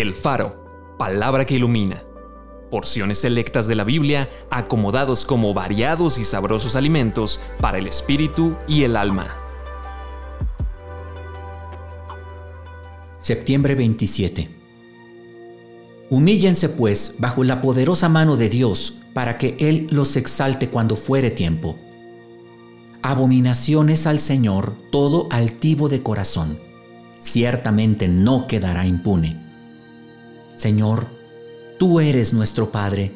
El Faro, palabra que ilumina. Porciones selectas de la Biblia acomodados como variados y sabrosos alimentos para el espíritu y el alma. Septiembre 27. Humíllense pues bajo la poderosa mano de Dios para que Él los exalte cuando fuere tiempo. Abominación es al Señor todo altivo de corazón. Ciertamente no quedará impune. Señor, tú eres nuestro Padre,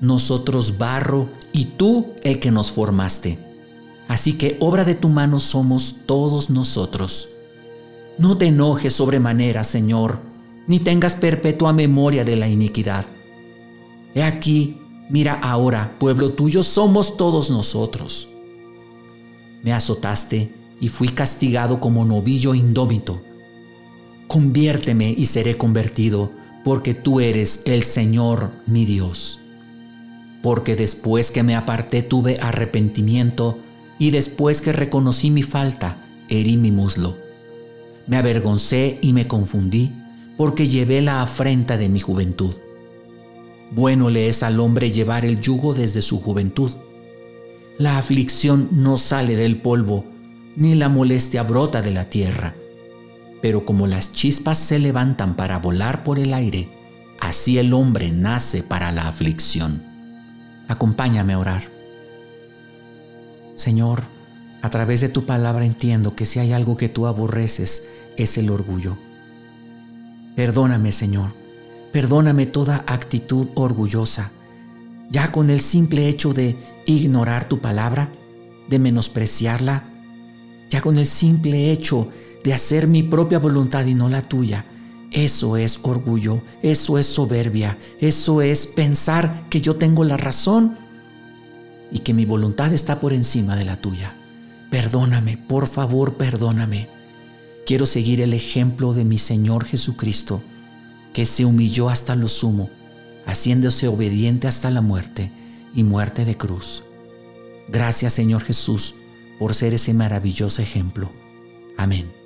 nosotros barro y tú el que nos formaste. Así que obra de tu mano somos todos nosotros. No te enojes sobremanera, Señor, ni tengas perpetua memoria de la iniquidad. He aquí, mira ahora, pueblo tuyo somos todos nosotros. Me azotaste y fui castigado como novillo indómito. Conviérteme y seré convertido porque tú eres el Señor mi Dios. Porque después que me aparté tuve arrepentimiento y después que reconocí mi falta, herí mi muslo. Me avergoncé y me confundí porque llevé la afrenta de mi juventud. Bueno le es al hombre llevar el yugo desde su juventud. La aflicción no sale del polvo, ni la molestia brota de la tierra pero como las chispas se levantan para volar por el aire, así el hombre nace para la aflicción. Acompáñame a orar. Señor, a través de tu palabra entiendo que si hay algo que tú aborreces es el orgullo. Perdóname, Señor, perdóname toda actitud orgullosa. Ya con el simple hecho de ignorar tu palabra, de menospreciarla, ya con el simple hecho de hacer mi propia voluntad y no la tuya. Eso es orgullo, eso es soberbia, eso es pensar que yo tengo la razón y que mi voluntad está por encima de la tuya. Perdóname, por favor, perdóname. Quiero seguir el ejemplo de mi Señor Jesucristo, que se humilló hasta lo sumo, haciéndose obediente hasta la muerte y muerte de cruz. Gracias Señor Jesús por ser ese maravilloso ejemplo. Amén.